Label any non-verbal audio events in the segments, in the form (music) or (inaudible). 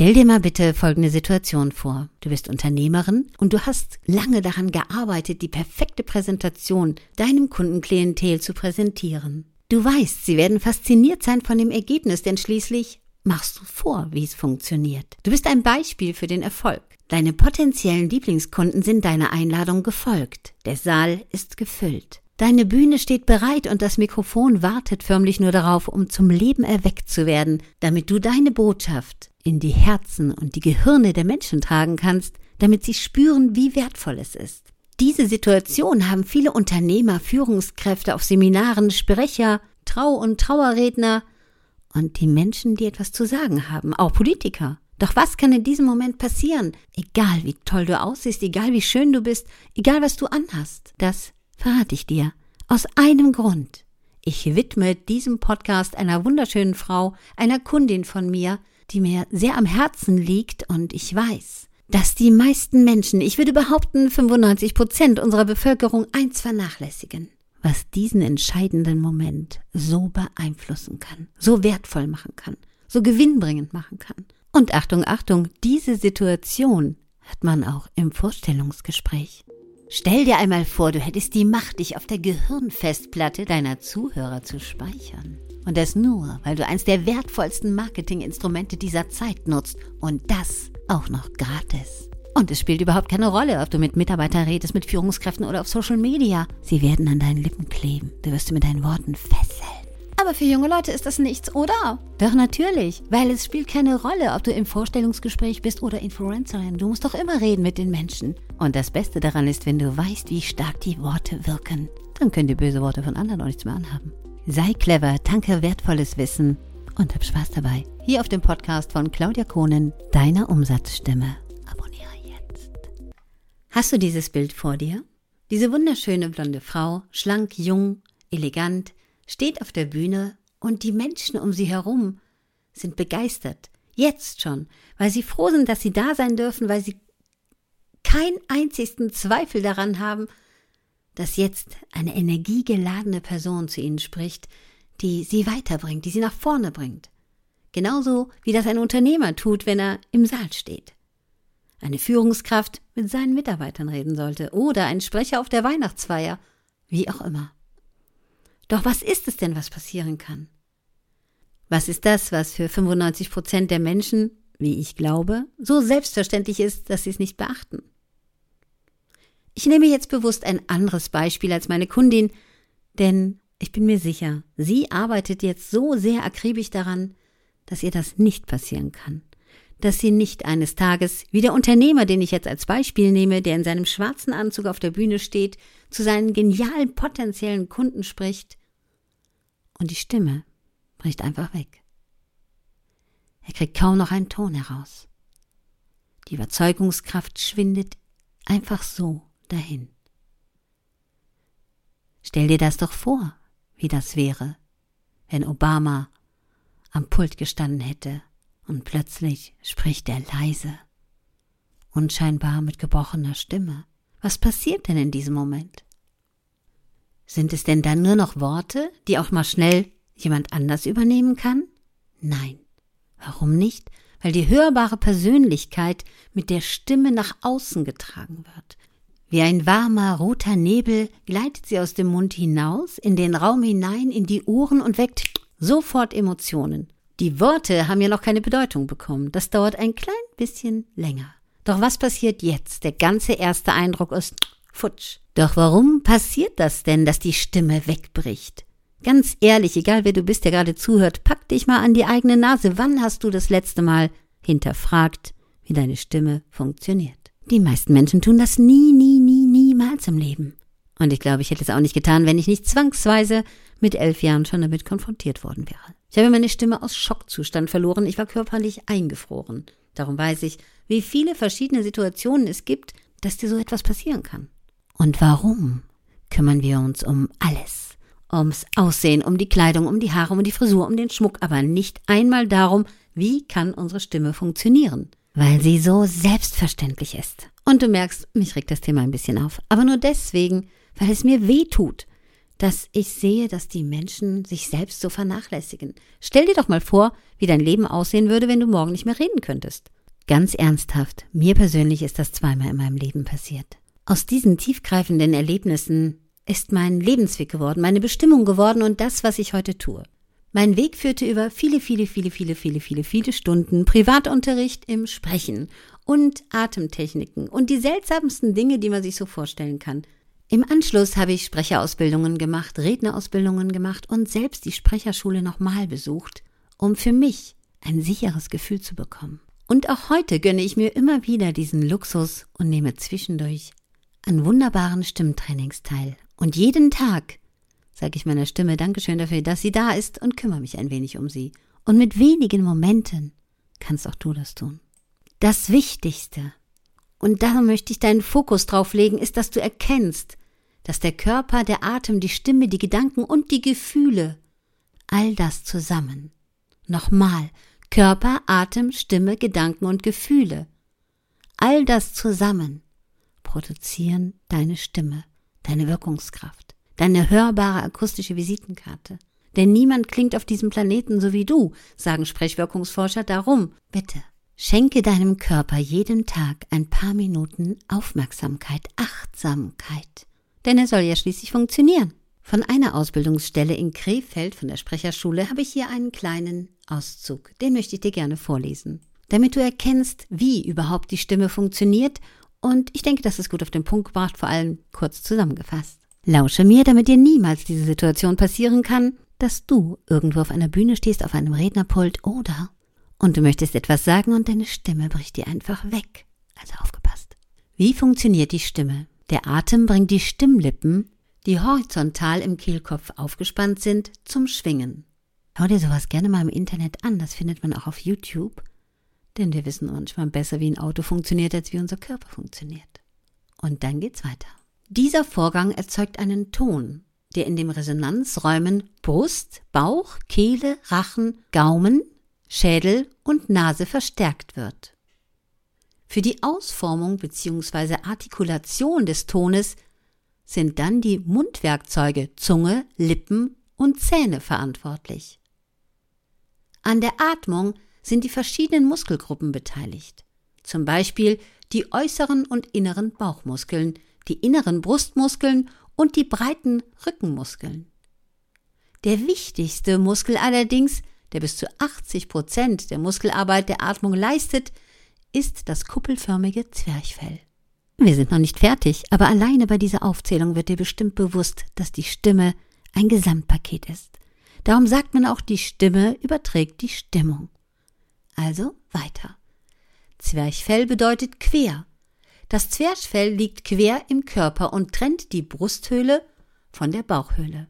Stell dir mal bitte folgende Situation vor. Du bist Unternehmerin und du hast lange daran gearbeitet, die perfekte Präsentation deinem Kundenklientel zu präsentieren. Du weißt, sie werden fasziniert sein von dem Ergebnis, denn schließlich machst du vor, wie es funktioniert. Du bist ein Beispiel für den Erfolg. Deine potenziellen Lieblingskunden sind deiner Einladung gefolgt. Der Saal ist gefüllt. Deine Bühne steht bereit und das Mikrofon wartet förmlich nur darauf, um zum Leben erweckt zu werden, damit du deine Botschaft in die Herzen und die Gehirne der Menschen tragen kannst, damit sie spüren, wie wertvoll es ist. Diese Situation haben viele Unternehmer, Führungskräfte auf Seminaren, Sprecher, Trau- und Trauerredner und die Menschen, die etwas zu sagen haben, auch Politiker. Doch was kann in diesem Moment passieren? Egal wie toll du aussiehst, egal wie schön du bist, egal was du anhast, das verrate ich dir. Aus einem Grund. Ich widme diesem Podcast einer wunderschönen Frau, einer Kundin von mir, die mir sehr am Herzen liegt und ich weiß, dass die meisten Menschen, ich würde behaupten 95 Prozent unserer Bevölkerung eins vernachlässigen, was diesen entscheidenden Moment so beeinflussen kann, so wertvoll machen kann, so gewinnbringend machen kann. Und Achtung, Achtung, diese Situation hat man auch im Vorstellungsgespräch. Stell dir einmal vor, du hättest die Macht, dich auf der Gehirnfestplatte deiner Zuhörer zu speichern. Und das nur, weil du eins der wertvollsten Marketinginstrumente dieser Zeit nutzt. Und das auch noch gratis. Und es spielt überhaupt keine Rolle, ob du mit Mitarbeitern redest, mit Führungskräften oder auf Social Media. Sie werden an deinen Lippen kleben. Du wirst sie mit deinen Worten fesseln. Aber für junge Leute ist das nichts, oder? Doch natürlich, weil es spielt keine Rolle, ob du im Vorstellungsgespräch bist oder Influencerin. Du musst doch immer reden mit den Menschen. Und das Beste daran ist, wenn du weißt, wie stark die Worte wirken, dann können die böse Worte von anderen auch nichts mehr anhaben. Sei clever, tanke wertvolles Wissen und hab Spaß dabei. Hier auf dem Podcast von Claudia Kohnen, deiner Umsatzstimme. Abonniere jetzt. Hast du dieses Bild vor dir? Diese wunderschöne blonde Frau, schlank, jung, elegant, steht auf der Bühne und die Menschen um sie herum sind begeistert. Jetzt schon, weil sie froh sind, dass sie da sein dürfen, weil sie keinen einzigen Zweifel daran haben, dass jetzt eine energiegeladene Person zu ihnen spricht, die sie weiterbringt, die sie nach vorne bringt. Genauso wie das ein Unternehmer tut, wenn er im Saal steht. Eine Führungskraft mit seinen Mitarbeitern reden sollte oder ein Sprecher auf der Weihnachtsfeier, wie auch immer. Doch was ist es denn, was passieren kann? Was ist das, was für 95 Prozent der Menschen, wie ich glaube, so selbstverständlich ist, dass sie es nicht beachten? Ich nehme jetzt bewusst ein anderes Beispiel als meine Kundin, denn ich bin mir sicher, sie arbeitet jetzt so sehr akribisch daran, dass ihr das nicht passieren kann. Dass sie nicht eines Tages, wie der Unternehmer, den ich jetzt als Beispiel nehme, der in seinem schwarzen Anzug auf der Bühne steht, zu seinen genialen potenziellen Kunden spricht und die Stimme bricht einfach weg. Er kriegt kaum noch einen Ton heraus. Die Überzeugungskraft schwindet einfach so dahin. Stell dir das doch vor, wie das wäre, wenn Obama am Pult gestanden hätte und plötzlich spricht er leise, unscheinbar mit gebrochener Stimme. Was passiert denn in diesem Moment? Sind es denn dann nur noch Worte, die auch mal schnell jemand anders übernehmen kann? Nein. Warum nicht? Weil die hörbare Persönlichkeit mit der Stimme nach außen getragen wird. Wie ein warmer, roter Nebel gleitet sie aus dem Mund hinaus, in den Raum hinein, in die Ohren und weckt sofort Emotionen. Die Worte haben ja noch keine Bedeutung bekommen. Das dauert ein klein bisschen länger. Doch was passiert jetzt? Der ganze erste Eindruck ist futsch. Doch warum passiert das denn, dass die Stimme wegbricht? Ganz ehrlich, egal wer du bist, der gerade zuhört, pack dich mal an die eigene Nase. Wann hast du das letzte Mal hinterfragt, wie deine Stimme funktioniert? Die meisten Menschen tun das nie, nie, nie, niemals im Leben. Und ich glaube, ich hätte es auch nicht getan, wenn ich nicht zwangsweise mit elf Jahren schon damit konfrontiert worden wäre. Ich habe meine Stimme aus Schockzustand verloren. Ich war körperlich eingefroren. Darum weiß ich, wie viele verschiedene Situationen es gibt, dass dir so etwas passieren kann. Und warum kümmern wir uns um alles? Ums Aussehen, um die Kleidung, um die Haare, um die Frisur, um den Schmuck, aber nicht einmal darum, wie kann unsere Stimme funktionieren? Weil sie so selbstverständlich ist. Und du merkst, mich regt das Thema ein bisschen auf. Aber nur deswegen, weil es mir weh tut. dass ich sehe, dass die Menschen sich selbst so vernachlässigen. Stell dir doch mal vor, wie dein Leben aussehen würde, wenn du morgen nicht mehr reden könntest. Ganz ernsthaft, mir persönlich ist das zweimal in meinem Leben passiert. Aus diesen tiefgreifenden Erlebnissen ist mein Lebensweg geworden, meine Bestimmung geworden und das, was ich heute tue. Mein Weg führte über viele, viele, viele, viele, viele, viele, viele Stunden Privatunterricht im Sprechen und Atemtechniken und die seltsamsten Dinge, die man sich so vorstellen kann. Im Anschluss habe ich Sprecherausbildungen gemacht, Rednerausbildungen gemacht und selbst die Sprecherschule nochmal besucht, um für mich ein sicheres Gefühl zu bekommen. Und auch heute gönne ich mir immer wieder diesen Luxus und nehme zwischendurch an wunderbaren Stimmtrainings teil. Und jeden Tag sage ich meiner Stimme Dankeschön dafür, dass sie da ist und kümmere mich ein wenig um sie. Und mit wenigen Momenten kannst auch du das tun. Das Wichtigste, und da möchte ich deinen Fokus drauf legen, ist, dass du erkennst, dass der Körper, der Atem, die Stimme, die Gedanken und die Gefühle, all das zusammen, nochmal, Körper, Atem, Stimme, Gedanken und Gefühle, all das zusammen produzieren deine Stimme, deine Wirkungskraft deine hörbare akustische Visitenkarte. Denn niemand klingt auf diesem Planeten so wie du, sagen Sprechwirkungsforscher darum. Bitte, schenke deinem Körper jeden Tag ein paar Minuten Aufmerksamkeit, Achtsamkeit. Denn er soll ja schließlich funktionieren. Von einer Ausbildungsstelle in Krefeld von der Sprecherschule habe ich hier einen kleinen Auszug. Den möchte ich dir gerne vorlesen. Damit du erkennst, wie überhaupt die Stimme funktioniert und ich denke, das ist gut auf den Punkt gebracht, vor allem kurz zusammengefasst. Lausche mir, damit dir niemals diese Situation passieren kann, dass du irgendwo auf einer Bühne stehst, auf einem Rednerpult oder und du möchtest etwas sagen und deine Stimme bricht dir einfach weg. Also aufgepasst. Wie funktioniert die Stimme? Der Atem bringt die Stimmlippen, die horizontal im Kehlkopf aufgespannt sind, zum Schwingen. Schau dir sowas gerne mal im Internet an, das findet man auch auf YouTube, denn wir wissen manchmal besser, wie ein Auto funktioniert, als wie unser Körper funktioniert. Und dann geht's weiter. Dieser Vorgang erzeugt einen Ton, der in den Resonanzräumen Brust, Bauch, Kehle, Rachen, Gaumen, Schädel und Nase verstärkt wird. Für die Ausformung bzw. Artikulation des Tones sind dann die Mundwerkzeuge Zunge, Lippen und Zähne verantwortlich. An der Atmung sind die verschiedenen Muskelgruppen beteiligt, zum Beispiel die äußeren und inneren Bauchmuskeln, die inneren Brustmuskeln und die breiten Rückenmuskeln. Der wichtigste Muskel allerdings, der bis zu 80 Prozent der Muskelarbeit der Atmung leistet, ist das kuppelförmige Zwerchfell. Wir sind noch nicht fertig, aber alleine bei dieser Aufzählung wird dir bestimmt bewusst, dass die Stimme ein Gesamtpaket ist. Darum sagt man auch, die Stimme überträgt die Stimmung. Also weiter. Zwerchfell bedeutet quer, das Zwerchfell liegt quer im Körper und trennt die Brusthöhle von der Bauchhöhle.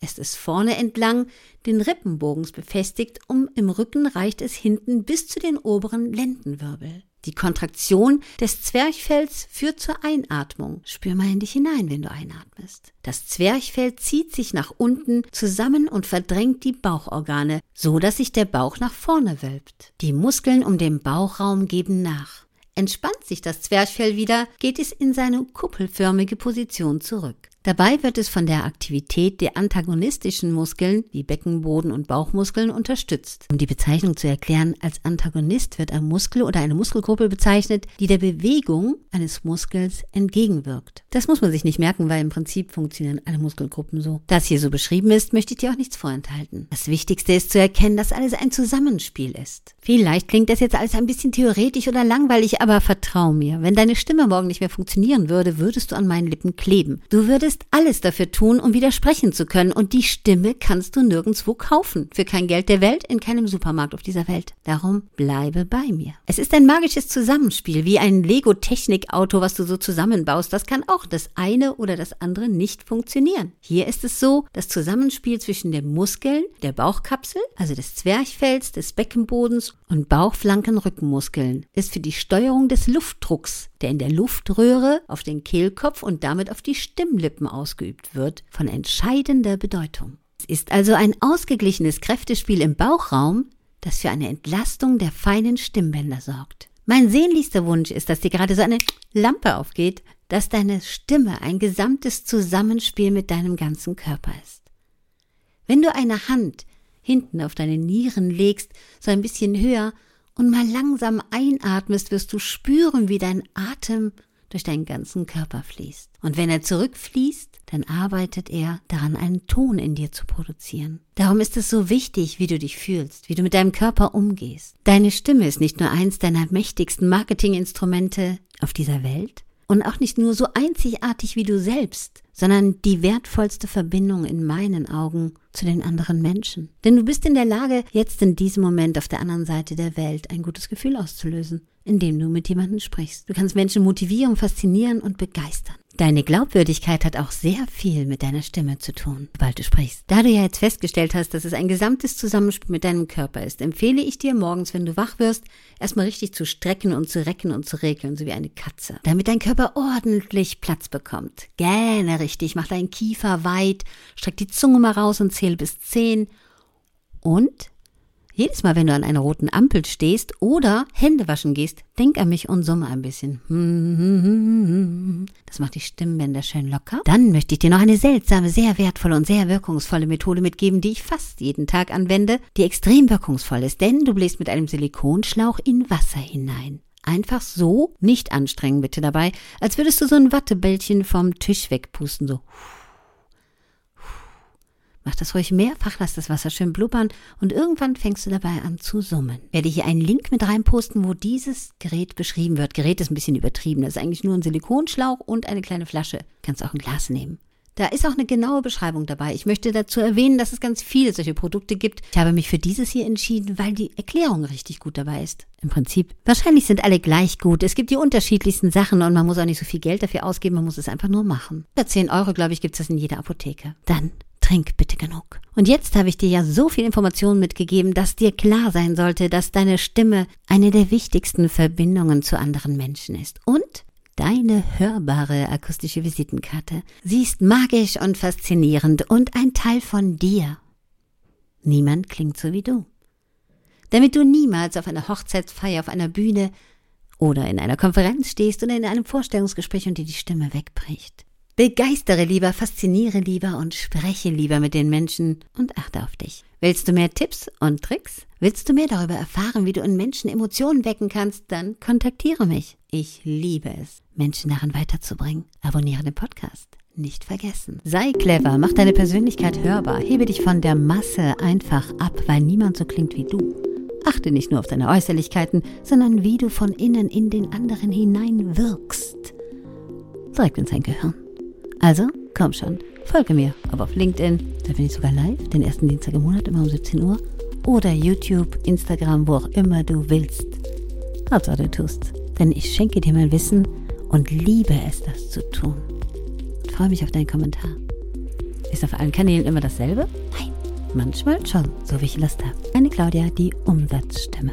Es ist vorne entlang den Rippenbogens befestigt und im Rücken reicht es hinten bis zu den oberen Lendenwirbel. Die Kontraktion des Zwerchfells führt zur Einatmung. Spür mal in dich hinein, wenn du einatmest. Das Zwerchfell zieht sich nach unten zusammen und verdrängt die Bauchorgane, so dass sich der Bauch nach vorne wölbt. Die Muskeln um den Bauchraum geben nach. Entspannt sich das Zwerchfell wieder, geht es in seine kuppelförmige Position zurück. Dabei wird es von der Aktivität der antagonistischen Muskeln wie Beckenboden und Bauchmuskeln unterstützt. Um die Bezeichnung zu erklären, als Antagonist wird ein Muskel oder eine Muskelgruppe bezeichnet, die der Bewegung eines Muskels entgegenwirkt. Das muss man sich nicht merken, weil im Prinzip funktionieren alle Muskelgruppen so. Da es hier so beschrieben ist, möchte ich dir auch nichts vorenthalten. Das Wichtigste ist zu erkennen, dass alles ein Zusammenspiel ist. Vielleicht klingt das jetzt alles ein bisschen theoretisch oder langweilig, aber vertrau mir, wenn deine Stimme morgen nicht mehr funktionieren würde, würdest du an meinen Lippen kleben. Du würdest wirst alles dafür tun, um widersprechen zu können, und die Stimme kannst du nirgendwo kaufen. Für kein Geld der Welt, in keinem Supermarkt auf dieser Welt. Darum bleibe bei mir. Es ist ein magisches Zusammenspiel, wie ein Lego-Technik-Auto, was du so zusammenbaust. Das kann auch das eine oder das andere nicht funktionieren. Hier ist es so, das Zusammenspiel zwischen den Muskeln, der Bauchkapsel, also des Zwerchfells, des Beckenbodens und Bauchflanken-Rückenmuskeln ist für die Steuerung des Luftdrucks, der in der Luftröhre auf den Kehlkopf und damit auf die Stimmlippen ausgeübt wird, von entscheidender Bedeutung. Es ist also ein ausgeglichenes Kräftespiel im Bauchraum, das für eine Entlastung der feinen Stimmbänder sorgt. Mein sehnlichster Wunsch ist, dass dir gerade so eine Lampe aufgeht, dass deine Stimme ein gesamtes Zusammenspiel mit deinem ganzen Körper ist. Wenn du eine Hand hinten auf deine Nieren legst, so ein bisschen höher und mal langsam einatmest, wirst du spüren, wie dein Atem durch deinen ganzen Körper fließt. Und wenn er zurückfließt, dann arbeitet er daran, einen Ton in dir zu produzieren. Darum ist es so wichtig, wie du dich fühlst, wie du mit deinem Körper umgehst. Deine Stimme ist nicht nur eins deiner mächtigsten Marketinginstrumente auf dieser Welt, und auch nicht nur so einzigartig wie du selbst, sondern die wertvollste Verbindung in meinen Augen zu den anderen Menschen. Denn du bist in der Lage, jetzt in diesem Moment auf der anderen Seite der Welt ein gutes Gefühl auszulösen, indem du mit jemandem sprichst. Du kannst Menschen motivieren, faszinieren und begeistern. Deine Glaubwürdigkeit hat auch sehr viel mit deiner Stimme zu tun, sobald du sprichst. Da du ja jetzt festgestellt hast, dass es ein gesamtes Zusammenspiel mit deinem Körper ist, empfehle ich dir morgens, wenn du wach wirst, erstmal richtig zu strecken und zu recken und zu regeln, so wie eine Katze, damit dein Körper ordentlich Platz bekommt. Gähne richtig, mach deinen Kiefer weit, streck die Zunge mal raus und zähl bis zehn und jedes Mal, wenn du an einer roten Ampel stehst oder Hände waschen gehst, denk an mich und summe ein bisschen. (laughs) Das macht die Stimmbänder schön locker. Dann möchte ich dir noch eine seltsame, sehr wertvolle und sehr wirkungsvolle Methode mitgeben, die ich fast jeden Tag anwende, die extrem wirkungsvoll ist, denn du bläst mit einem Silikonschlauch in Wasser hinein. Einfach so, nicht anstrengen bitte dabei, als würdest du so ein Wattebällchen vom Tisch wegpusten, so. Mach das ruhig mehrfach, lass das Wasser schön blubbern und irgendwann fängst du dabei an zu summen. Werde hier einen Link mit reinposten, wo dieses Gerät beschrieben wird. Gerät ist ein bisschen übertrieben. Das ist eigentlich nur ein Silikonschlauch und eine kleine Flasche. Kannst auch ein Glas nehmen. Da ist auch eine genaue Beschreibung dabei. Ich möchte dazu erwähnen, dass es ganz viele solche Produkte gibt. Ich habe mich für dieses hier entschieden, weil die Erklärung richtig gut dabei ist. Im Prinzip. Wahrscheinlich sind alle gleich gut. Es gibt die unterschiedlichsten Sachen und man muss auch nicht so viel Geld dafür ausgeben. Man muss es einfach nur machen. Für 10 Euro, glaube ich, gibt es das in jeder Apotheke. Dann trink bitte genug. Und jetzt habe ich dir ja so viel Informationen mitgegeben, dass dir klar sein sollte, dass deine Stimme eine der wichtigsten Verbindungen zu anderen Menschen ist. Und deine hörbare akustische Visitenkarte. Sie ist magisch und faszinierend und ein Teil von dir. Niemand klingt so wie du. Damit du niemals auf einer Hochzeitsfeier auf einer Bühne oder in einer Konferenz stehst oder in einem Vorstellungsgespräch und dir die Stimme wegbricht. Begeistere lieber, fasziniere lieber und spreche lieber mit den Menschen und achte auf dich. Willst du mehr Tipps und Tricks? Willst du mehr darüber erfahren, wie du in Menschen Emotionen wecken kannst? Dann kontaktiere mich. Ich liebe es, Menschen daran weiterzubringen. Abonniere den Podcast. Nicht vergessen. Sei clever, mach deine Persönlichkeit hörbar, hebe dich von der Masse einfach ab, weil niemand so klingt wie du. Achte nicht nur auf deine Äußerlichkeiten, sondern wie du von innen in den anderen hinein wirkst. Direkt in sein Gehirn. Also, komm schon, folge mir, ob auf LinkedIn, da bin ich sogar live, den ersten Dienstag im Monat, immer um 17 Uhr, oder YouTube, Instagram, wo auch immer du willst. Hauptsache du tust, denn ich schenke dir mein Wissen und liebe es, das zu tun. Und freue mich auf deinen Kommentar. Ist auf allen Kanälen immer dasselbe? Nein, manchmal schon, so wie ich Lust habe. Eine Claudia, die Umsatzstimme.